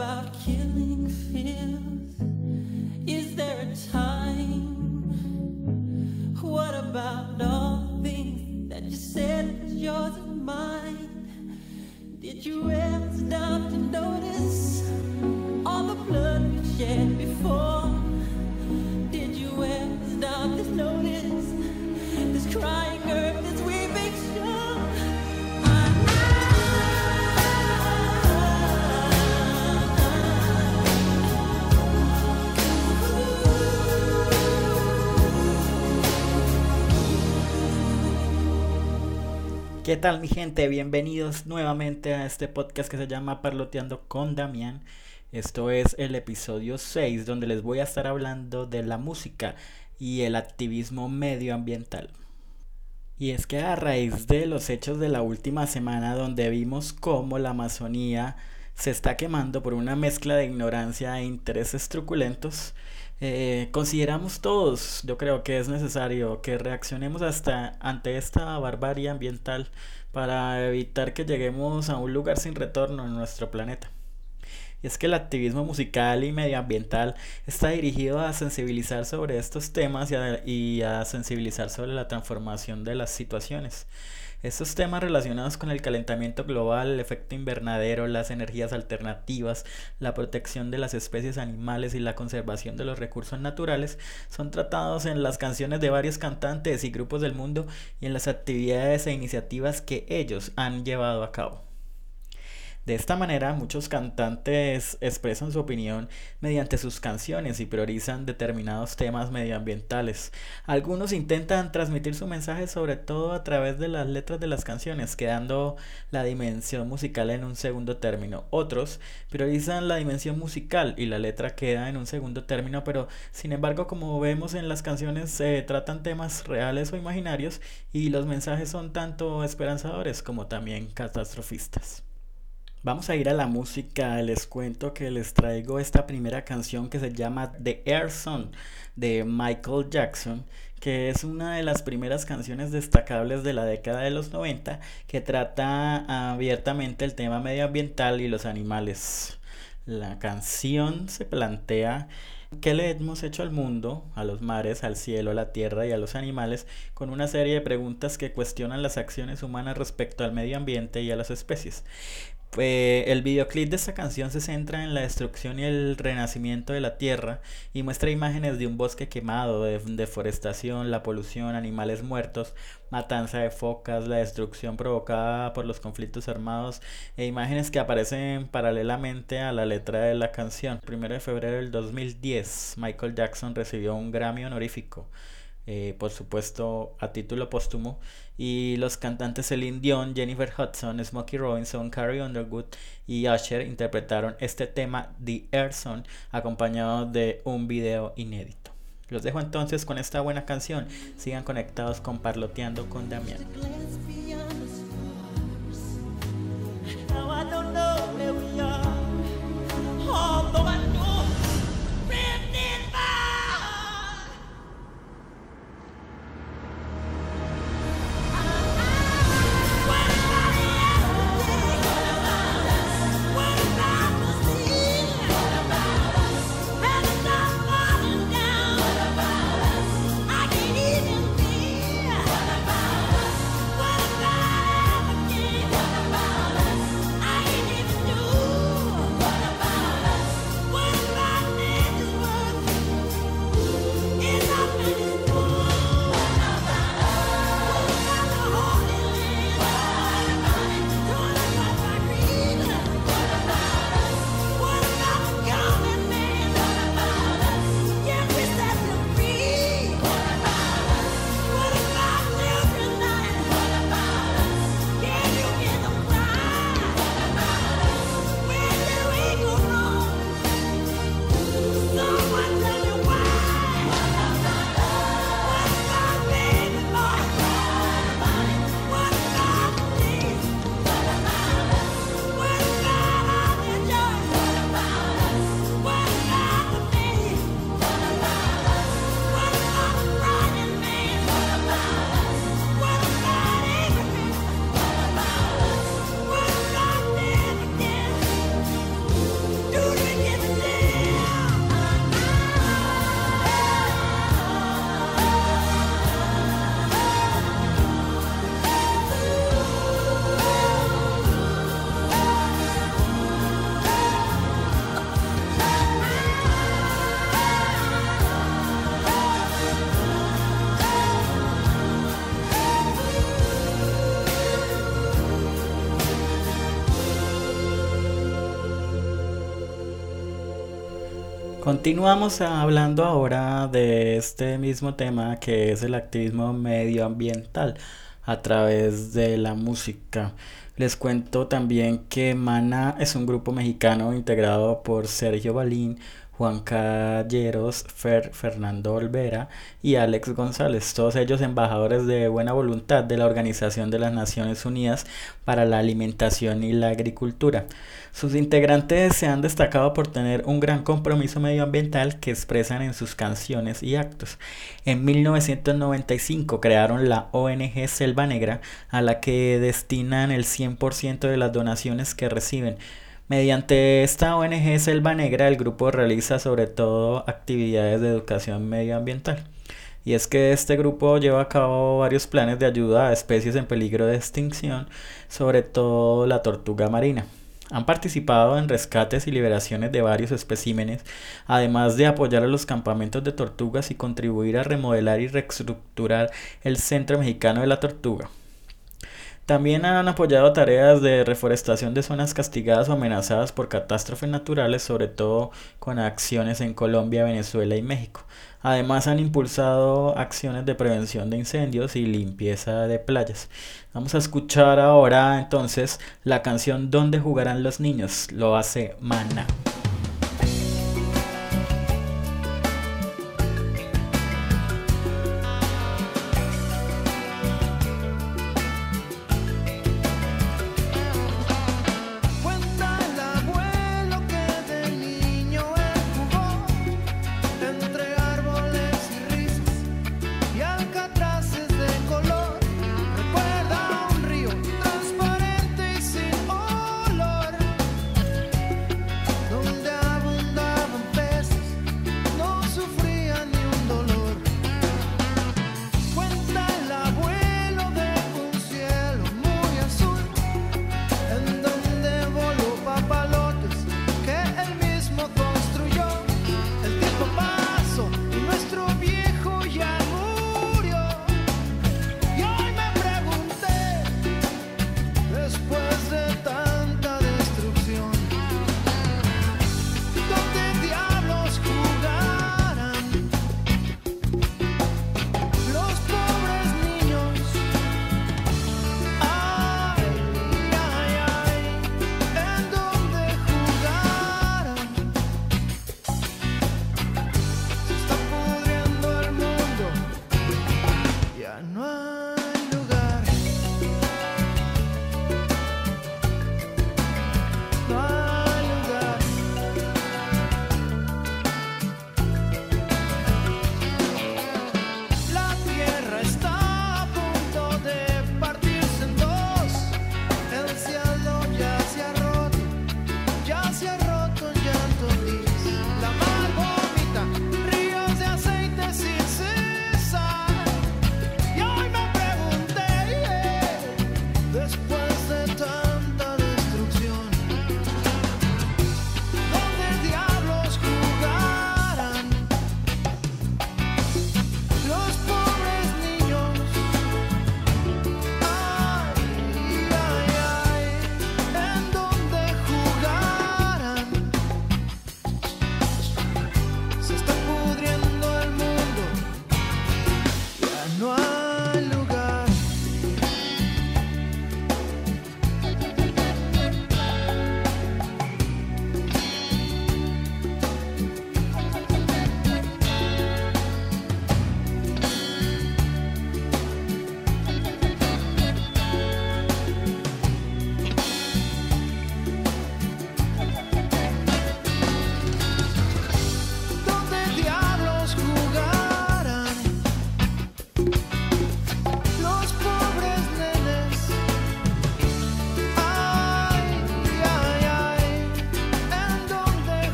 about killing fears? Is there a time? ¿Qué tal mi gente? Bienvenidos nuevamente a este podcast que se llama Parloteando con Damián. Esto es el episodio 6 donde les voy a estar hablando de la música y el activismo medioambiental. Y es que a raíz de los hechos de la última semana donde vimos cómo la Amazonía se está quemando por una mezcla de ignorancia e intereses truculentos, eh, consideramos todos, yo creo que es necesario que reaccionemos hasta ante esta barbarie ambiental para evitar que lleguemos a un lugar sin retorno en nuestro planeta. Y es que el activismo musical y medioambiental está dirigido a sensibilizar sobre estos temas y a, y a sensibilizar sobre la transformación de las situaciones. Estos temas relacionados con el calentamiento global, el efecto invernadero, las energías alternativas, la protección de las especies animales y la conservación de los recursos naturales son tratados en las canciones de varios cantantes y grupos del mundo y en las actividades e iniciativas que ellos han llevado a cabo. De esta manera, muchos cantantes expresan su opinión mediante sus canciones y priorizan determinados temas medioambientales. Algunos intentan transmitir su mensaje sobre todo a través de las letras de las canciones, quedando la dimensión musical en un segundo término. Otros priorizan la dimensión musical y la letra queda en un segundo término, pero sin embargo, como vemos en las canciones, se tratan temas reales o imaginarios y los mensajes son tanto esperanzadores como también catastrofistas. Vamos a ir a la música, les cuento que les traigo esta primera canción que se llama The Air Song de Michael Jackson, que es una de las primeras canciones destacables de la década de los 90 que trata abiertamente el tema medioambiental y los animales. La canción se plantea ¿Qué le hemos hecho al mundo, a los mares, al cielo, a la tierra y a los animales con una serie de preguntas que cuestionan las acciones humanas respecto al medio ambiente y a las especies? Eh, el videoclip de esta canción se centra en la destrucción y el renacimiento de la tierra y muestra imágenes de un bosque quemado, de deforestación, la polución, animales muertos, matanza de focas, la destrucción provocada por los conflictos armados e imágenes que aparecen paralelamente a la letra de la canción. Primero de febrero del 2010, Michael Jackson recibió un Grammy honorífico. Eh, por supuesto a título póstumo, y los cantantes Celine Dion, Jennifer Hudson, Smokey Robinson, Carrie Underwood y Usher interpretaron este tema The Air Song acompañado de un video inédito. Los dejo entonces con esta buena canción. Sigan conectados con Parloteando con Damián. Continuamos hablando ahora de este mismo tema que es el activismo medioambiental a través de la música. Les cuento también que Mana es un grupo mexicano integrado por Sergio Balín, Juan Calleros, Fer, Fernando Olvera y Alex González, todos ellos embajadores de buena voluntad de la Organización de las Naciones Unidas para la Alimentación y la Agricultura. Sus integrantes se han destacado por tener un gran compromiso medioambiental que expresan en sus canciones y actos. En 1995 crearon la ONG Selva Negra, a la que destinan el 100% de las donaciones que reciben Mediante esta ONG Selva Negra, el grupo realiza sobre todo actividades de educación medioambiental. Y es que este grupo lleva a cabo varios planes de ayuda a especies en peligro de extinción, sobre todo la tortuga marina. Han participado en rescates y liberaciones de varios especímenes, además de apoyar a los campamentos de tortugas y contribuir a remodelar y reestructurar el Centro Mexicano de la Tortuga. También han apoyado tareas de reforestación de zonas castigadas o amenazadas por catástrofes naturales, sobre todo con acciones en Colombia, Venezuela y México. Además han impulsado acciones de prevención de incendios y limpieza de playas. Vamos a escuchar ahora entonces la canción ¿Dónde jugarán los niños? Lo hace Mana.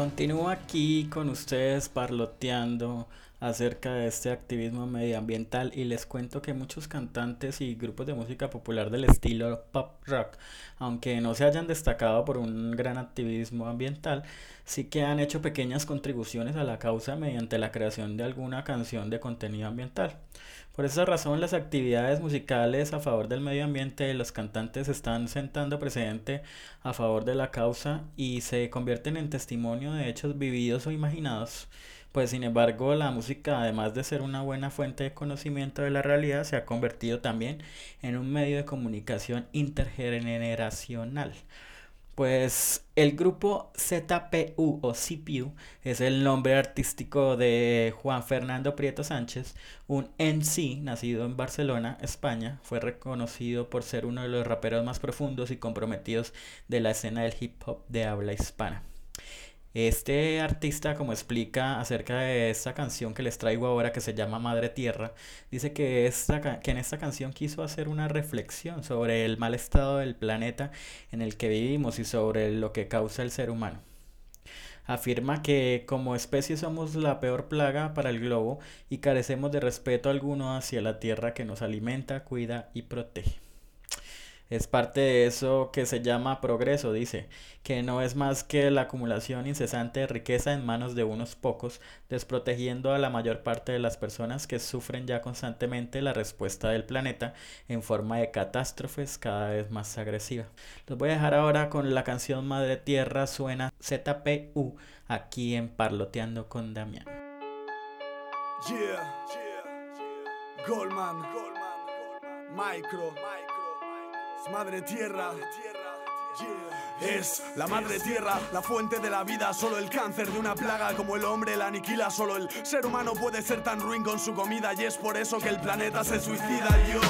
Continúo aquí con ustedes parloteando acerca de este activismo medioambiental y les cuento que muchos cantantes y grupos de música popular del estilo pop rock, aunque no se hayan destacado por un gran activismo ambiental, sí que han hecho pequeñas contribuciones a la causa mediante la creación de alguna canción de contenido ambiental. Por esa razón, las actividades musicales a favor del medio ambiente de los cantantes están sentando precedente a favor de la causa y se convierten en testimonio de hechos vividos o imaginados pues sin embargo, la música, además de ser una buena fuente de conocimiento de la realidad, se ha convertido también en un medio de comunicación intergeneracional. Pues el grupo ZPU o CPU es el nombre artístico de Juan Fernando Prieto Sánchez, un NC nacido en Barcelona, España. Fue reconocido por ser uno de los raperos más profundos y comprometidos de la escena del hip hop de habla hispana. Este artista, como explica acerca de esta canción que les traigo ahora, que se llama Madre Tierra, dice que, esta, que en esta canción quiso hacer una reflexión sobre el mal estado del planeta en el que vivimos y sobre lo que causa el ser humano. Afirma que como especie somos la peor plaga para el globo y carecemos de respeto alguno hacia la tierra que nos alimenta, cuida y protege. Es parte de eso que se llama progreso, dice, que no es más que la acumulación incesante de riqueza en manos de unos pocos, desprotegiendo a la mayor parte de las personas que sufren ya constantemente la respuesta del planeta en forma de catástrofes cada vez más agresiva. Los voy a dejar ahora con la canción Madre Tierra suena ZPU aquí en Parloteando con Damián. Goldman, Micro. Madre Tierra. Es la madre tierra, la fuente de la vida, solo el cáncer de una plaga como el hombre la aniquila, solo el ser humano puede ser tan ruin con su comida y es por eso que el planeta se suicida, yo.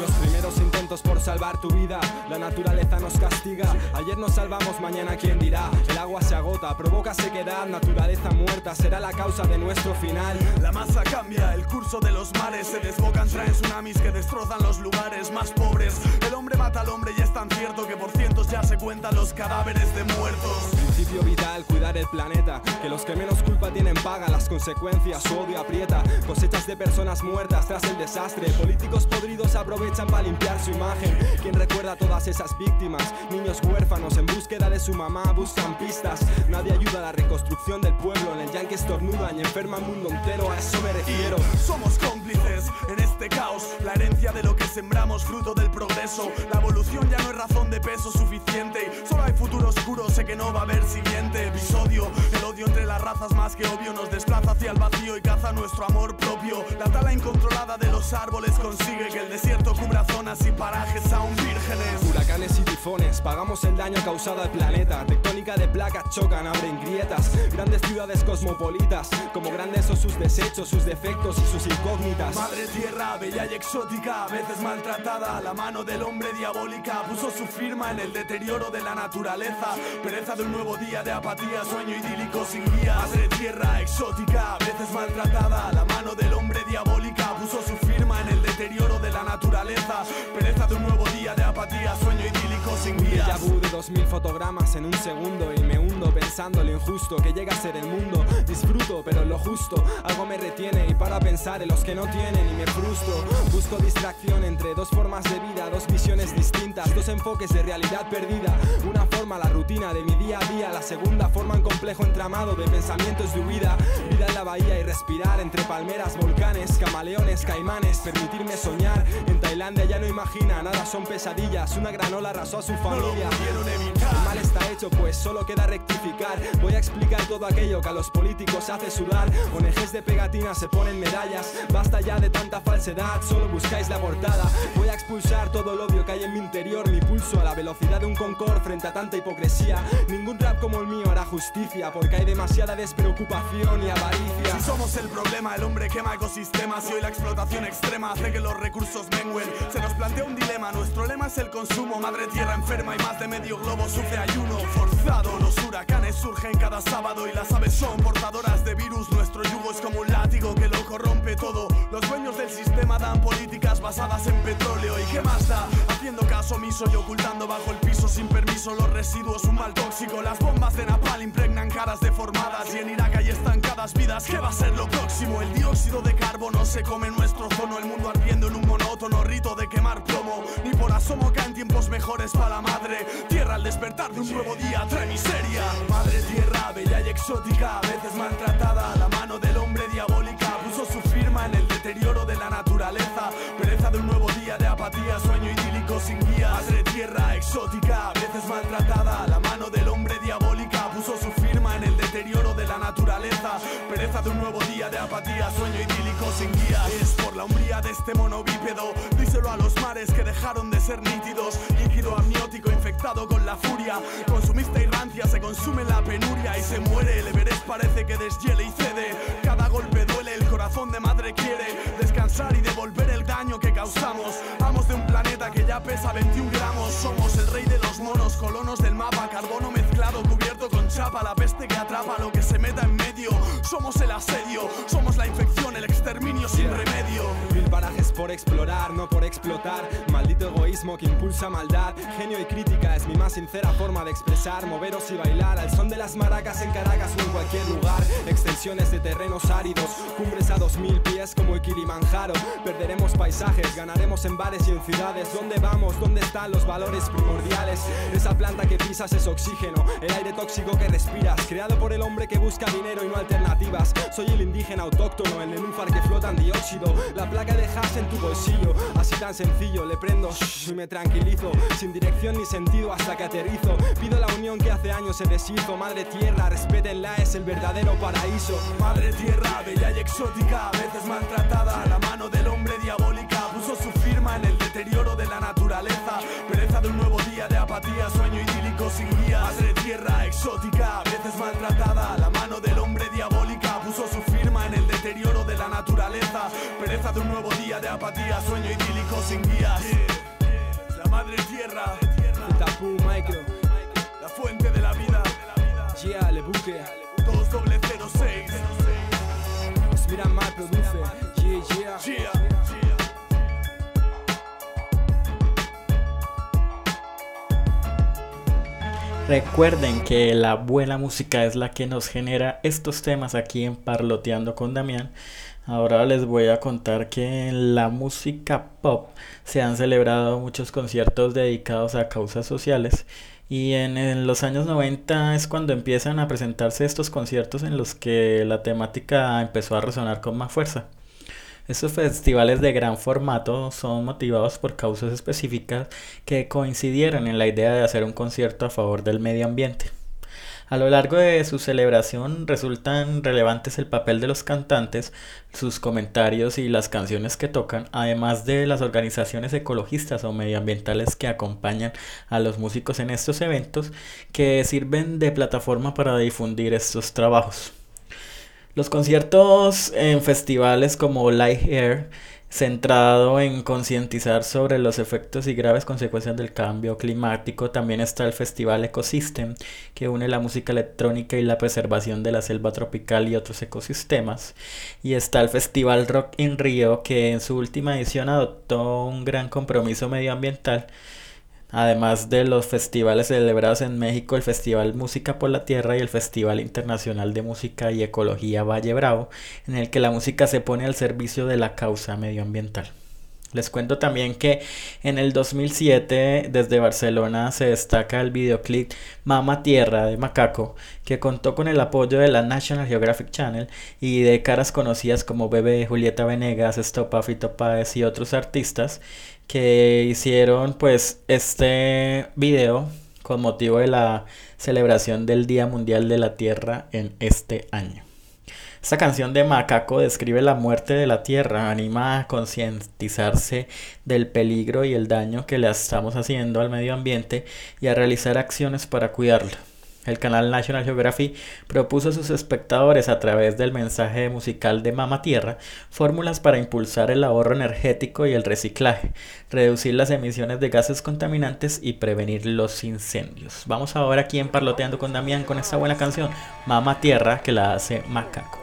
Los primeros por salvar tu vida, la naturaleza nos castiga, ayer nos salvamos, mañana quién dirá, el agua se agota, provoca sequedad, naturaleza muerta, será la causa de nuestro final. La masa cambia, el curso de los mares se desbocan, traen tsunamis que destrozan los lugares más pobres, el hombre mata al hombre y es tan cierto que por cientos ya se cuentan los cadáveres de muertos. Principio vital, cuidar el planeta. Que los que menos culpa tienen paga las consecuencias. Su odio aprieta. Cosechas de personas muertas tras el desastre. Políticos podridos aprovechan para limpiar su imagen. ¿Quién recuerda a todas esas víctimas? Niños huérfanos en búsqueda de su mamá buscan pistas. Nadie ayuda a la reconstrucción del pueblo. En el yankee estornudan y enferma el mundo entero. A eso me somos cómplices en este caos. La herencia de lo que sembramos, fruto del progreso. La evolución ya no es razón de peso suficiente. Solo hay futuro oscuro, sé que no va a haber siguiente episodio. El odio entre las razas más que obvio nos desplaza hacia el vacío y caza nuestro amor propio. La tala incontrolada de los árboles consigue que el desierto cubra zonas y parajes aún vírgenes. Huracanes y tifones, pagamos el daño causado al planeta. Tectónica de placas chocan, abren grietas. Grandes ciudades cosmopolitas, como grandes son sus desechos, sus defectos y sus incógnitas. Madre tierra, bella y exótica, a veces maltratada. La mano del hombre diabólica puso su firma en el deterioro de la naturaleza. Pereza de un nuevo día de apatía, sueño idílico sin guía. Madre tierra exótica, a veces maltratada. La mano del hombre diabólica puso su firma naturaleza. Pereza de un nuevo día de apatía, sueño idílico sin guía. Ya de dos mil fotogramas en un segundo y me pensando lo injusto que llega a ser el mundo. Disfruto, pero lo justo, algo me retiene y para pensar en los que no tienen y me frustro. Busco distracción entre dos formas de vida, dos visiones distintas, dos enfoques de realidad perdida. Una forma la rutina de mi día a día, la segunda forma un complejo entramado de pensamientos de huida. Vida en la bahía y respirar entre palmeras, volcanes, camaleones, caimanes, permitirme soñar. En Tailandia ya no imagina, nada son pesadillas, una granola arrasó a su familia. El mal está hecho, pues solo queda rectificar. Voy a explicar todo aquello que a los políticos hace sudar. ONGs de pegatina se ponen medallas, basta ya de tanta falsedad, solo buscáis la portada. Voy a expulsar todo el odio que hay en mi interior, mi pulso a la velocidad de un Concord frente a tanta hipocresía. Ningún rap como el mío hará justicia, porque hay demasiada despreocupación y avaricia. Si somos el problema, el hombre quema ecosistemas y hoy la explotación extrema hace que los recursos Se nos plantea un dilema, nuestro lema es el consumo. Madre tierra enferma y más de medio globo sufre ayuno forzado. Los huracanes surgen cada sábado y las aves son portadoras de virus. Nuestro yugo es como un látigo que lo corrompe todo. Los dueños del sistema dan políticas basadas en petróleo. ¿Y qué más da? Haciendo caso omiso y ocultando bajo el piso sin permiso los residuos, un mal tóxico. Las bombas de Napal impregnan caras deformadas y en Irak hay estancadas vidas. ¿Qué va a ser lo próximo? El dióxido de carbono se come nuestro zono, el mundo ardiendo en un monótono rito de quemar plomo. Ni por asomo caen tiempos mejores para la madre. Tierra al despertar de un nuevo día trae miseria. Madre tierra, bella y exótica, a veces maltratada, la mano del hombre diabólica puso su firma en el deterioro de la naturaleza. Pereza de un nuevo día de apatía, sueño idílico sin guía. Madre tierra exótica, a veces maltratada, la mano del hombre diabólica puso su firma en el deterioro de la naturaleza. Pereza de un nuevo día de apatía, sueño idílico sin guía. La umbría de este mono bípedo, díselo a los mares que dejaron de ser nítidos. Líquido amniótico infectado con la furia, consumista y rancia, se consume la penuria y se muere. El Everest parece que deshiele y cede. Cada golpe duele, el corazón de madre quiere descansar y devolver el daño que causamos. Amos de un planeta que ya pesa 21 gramos. Somos el rey de los monos, colonos del mapa, carbono mezclado, cubierto con chapa, la peste que atrapa lo que se meta en medio. Somos el asedio, somos la infección, sin remedio. Mil parajes por explorar, no por explotar. Maldito egoísmo que impulsa maldad. Genio y crítica es mi más sincera forma de expresar. Moveros y bailar al son de las maracas en Caracas o en cualquier lugar. Extensiones de terrenos áridos, cumbres a dos mil pies como el Kilimanjaro. Perderemos paisajes, ganaremos en bares y en ciudades. ¿Dónde vamos? ¿Dónde están los valores primordiales? Esa planta que pisas es oxígeno, el aire tóxico que respiras, creado por el hombre que busca dinero y no alternativas. Soy el indígena autóctono, el nenúfar que flota la placa de en tu bolsillo. Así tan sencillo, le prendo shh, y me tranquilizo, sin dirección ni sentido hasta que aterrizo. Pido la unión que hace años se deshizo. Madre tierra, respétenla, es el verdadero paraíso. Madre tierra, bella y exótica, a veces maltratada, la mano del hombre diabólica puso su firma en el deterioro de la naturaleza. Pereza de un nuevo día de apatía, sueño idílico sin guía. Madre tierra exótica, Pereza de un nuevo día de apatía, sueño idílico sin guías. La madre tierra, Tapu, micro, la fuente de la vida. yeah, le buque. 2 doble 06. Miran mal, produce, yeah, yeah. Yeah. Recuerden que la buena música es la que nos genera estos temas aquí en Parloteando con Damián. Ahora les voy a contar que en la música pop se han celebrado muchos conciertos dedicados a causas sociales y en, los años 90 es cuando empiezan a presentarse estos conciertos en los que la temática empezó a resonar con más fuerza. Estos festivales de gran formato son motivados por causas específicas que coincidieron en la idea de hacer un concierto a favor del medio ambiente. A lo largo de su celebración resultan relevantes el papel de los cantantes, sus comentarios y las canciones que tocan, además de las organizaciones ecologistas o medioambientales que acompañan a los músicos en estos eventos que sirven de plataforma para difundir estos trabajos. Los conciertos en festivales como Light Air, centrado en concientizar sobre los efectos y graves consecuencias del cambio climático, también está el Festival Ecosystem, que une la música electrónica y la preservación de la selva tropical y otros ecosistemas. Y está el Festival Rock in Rio, que en su última edición adoptó un gran compromiso medioambiental Además de los festivales celebrados en México, el Festival Música por la Tierra y el Festival Internacional de Música y Ecología Valle Bravo, en el que la música se pone al servicio de la causa medioambiental. Les cuento también que en el 2007 desde Barcelona se destaca el videoclip Mama Tierra de Macaco, que contó con el apoyo de la National Geographic Channel y de caras conocidas como Bebe, Julieta Venegas, Estopa, Fito Páez y otros artistas que hicieron pues este video con motivo de la celebración del Día Mundial de la Tierra en este año. Esta canción de Macaco describe la muerte de la Tierra, anima a concientizarse del peligro y el daño que le estamos haciendo al medio ambiente y a realizar acciones para cuidarlo. El canal National Geographic propuso a sus espectadores a través del mensaje musical de Mama Tierra fórmulas para impulsar el ahorro energético y el reciclaje, reducir las emisiones de gases contaminantes y prevenir los incendios. Vamos ahora aquí en Parloteando con Damián con esta buena canción Mama Tierra que la hace Macaco.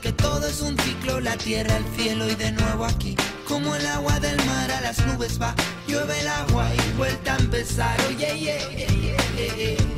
que todo es un ciclo, la tierra, el cielo y de nuevo aquí. Como el agua del mar a las nubes va, llueve el agua y vuelta a empezar. Oye, yeah, yeah, yeah, yeah.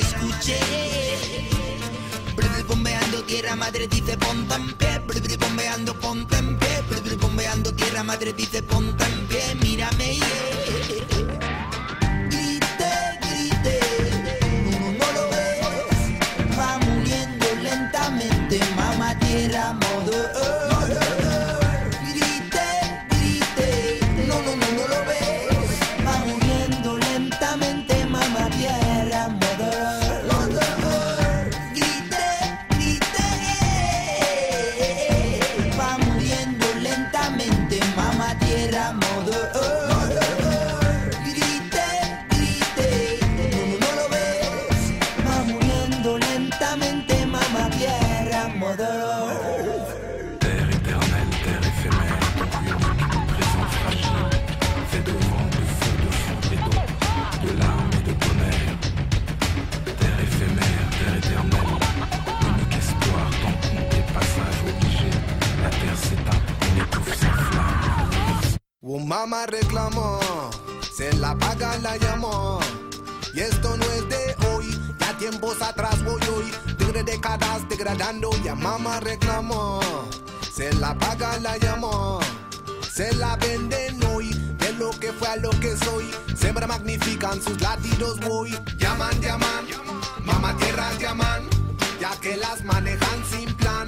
tierra madre dice ponte en pie, brr, bombeando ponte en pie, brr, bombeando tierra madre dice ponte en pie, mírame yeah. Un mamá reclamó, se la paga la llamó. Y esto no es de hoy, ya tiempos atrás voy hoy. Tigre décadas degradando, ya mamá reclamó. Se la paga la llamó, se la venden hoy. De lo que fue a lo que soy, siempre magnifican sus latidos voy. Llaman, llaman, mamá tierras llaman, ya que las manejan sin plan.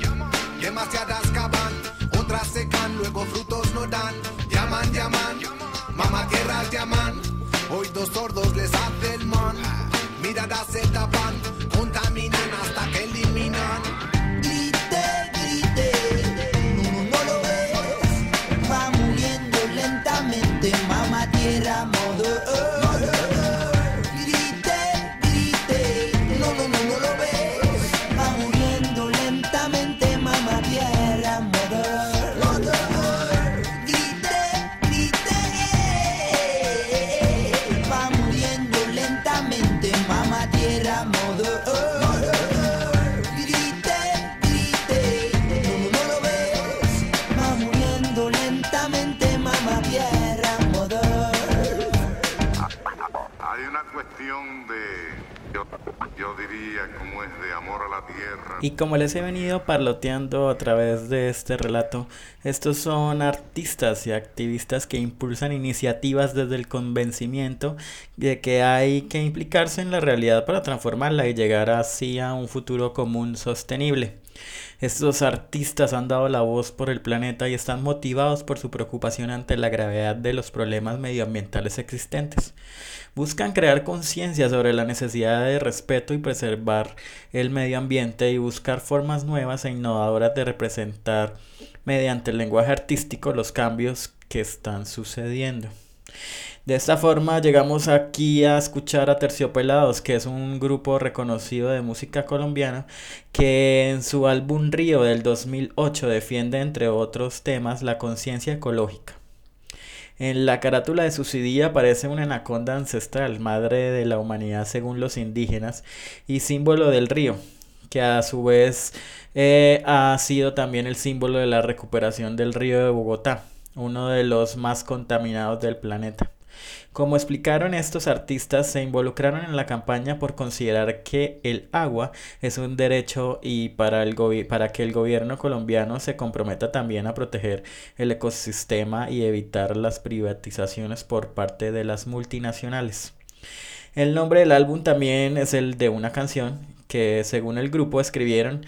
Demasiadas cavan, otras secan, luego frutos no dan. Llaman, llaman, mamá tierras llaman. Hoy dos sordos les hace el man. Miradas se tapan, contaminan hasta Y como les he venido parloteando a través de este relato, estos son artistas y activistas que impulsan iniciativas desde el convencimiento de que hay que implicarse en la realidad para transformarla y llegar así a un futuro común sostenible. Estos artistas han dado la voz por el planeta y están motivados por su preocupación ante la gravedad de los problemas medioambientales existentes. Buscan crear conciencia sobre la necesidad de respeto y preservar el medio ambiente y buscar formas nuevas e innovadoras de representar mediante el lenguaje artístico los cambios que están sucediendo. De esta forma llegamos aquí a escuchar a Terciopelados, que es un grupo reconocido de música colombiana que en su álbum Río del 2008 defiende entre otros temas la conciencia ecológica. En la carátula de su CD aparece una anaconda ancestral, madre de la humanidad según los indígenas y símbolo del río, que a su vez eh, ha sido también el símbolo de la recuperación del río de Bogotá, uno de los más contaminados del planeta. Como explicaron estos artistas, se involucraron en la campaña por considerar que el agua es un derecho y para, el para que el gobierno colombiano se comprometa también a proteger el ecosistema y evitar las privatizaciones por parte de las multinacionales. El nombre del álbum también es el de una canción que según el grupo escribieron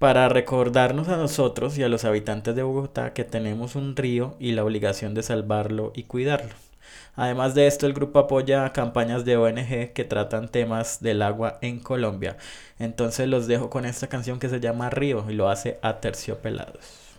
para recordarnos a nosotros y a los habitantes de Bogotá que tenemos un río y la obligación de salvarlo y cuidarlo. Además de esto, el grupo apoya campañas de ONG que tratan temas del agua en Colombia. Entonces los dejo con esta canción que se llama Río y lo hace a Terciopelados.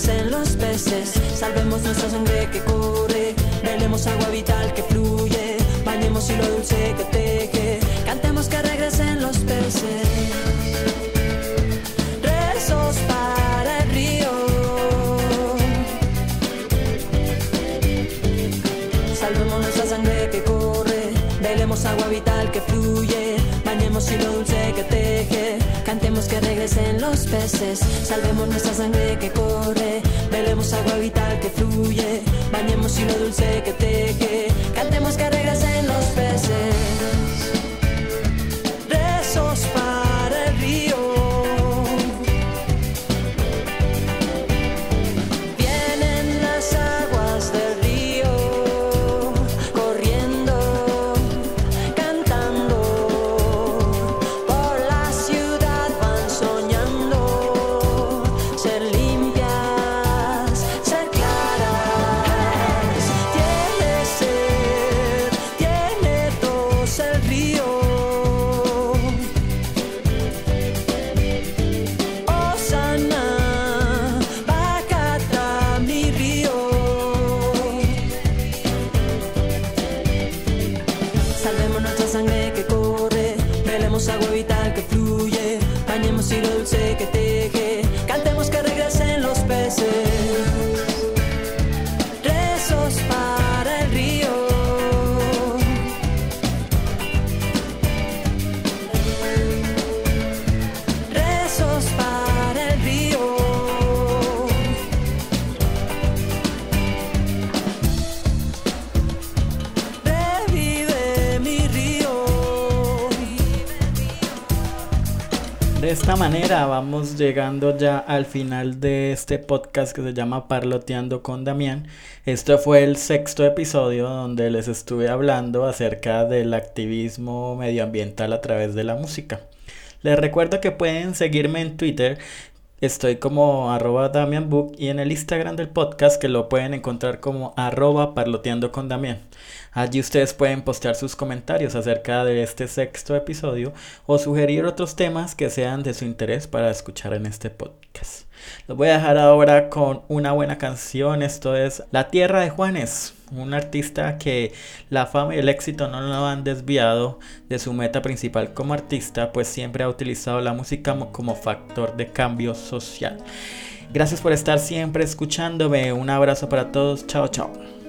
Regresen los peces. Salvemos nuestra Salvemos nuestra sangre que corre, velemos agua vital que fluye, bañemos hilo dulce que teje, cantemos que regresen los peces. De esta manera vamos llegando ya al final de este podcast que se llama Parloteando con Damián. Este fue el sexto episodio donde les estuve hablando acerca del activismo medioambiental a través de la música. Les recuerdo que pueden seguirme en Twitter Estoy como arroba Damian Book y en el Instagram del podcast que lo pueden encontrar como arroba parloteando con Damián. Allí ustedes pueden postear sus comentarios acerca de este sexto episodio o sugerir otros temas que sean de su interés para escuchar en este podcast. Los voy a dejar ahora con una buena canción. Esto es La Tierra de Juanes, un artista que la fama y el éxito no lo han desviado de su meta principal como artista, pues siempre ha utilizado la música como factor de cambio social. Gracias por estar siempre escuchándome. Un abrazo para todos. Chao, chao.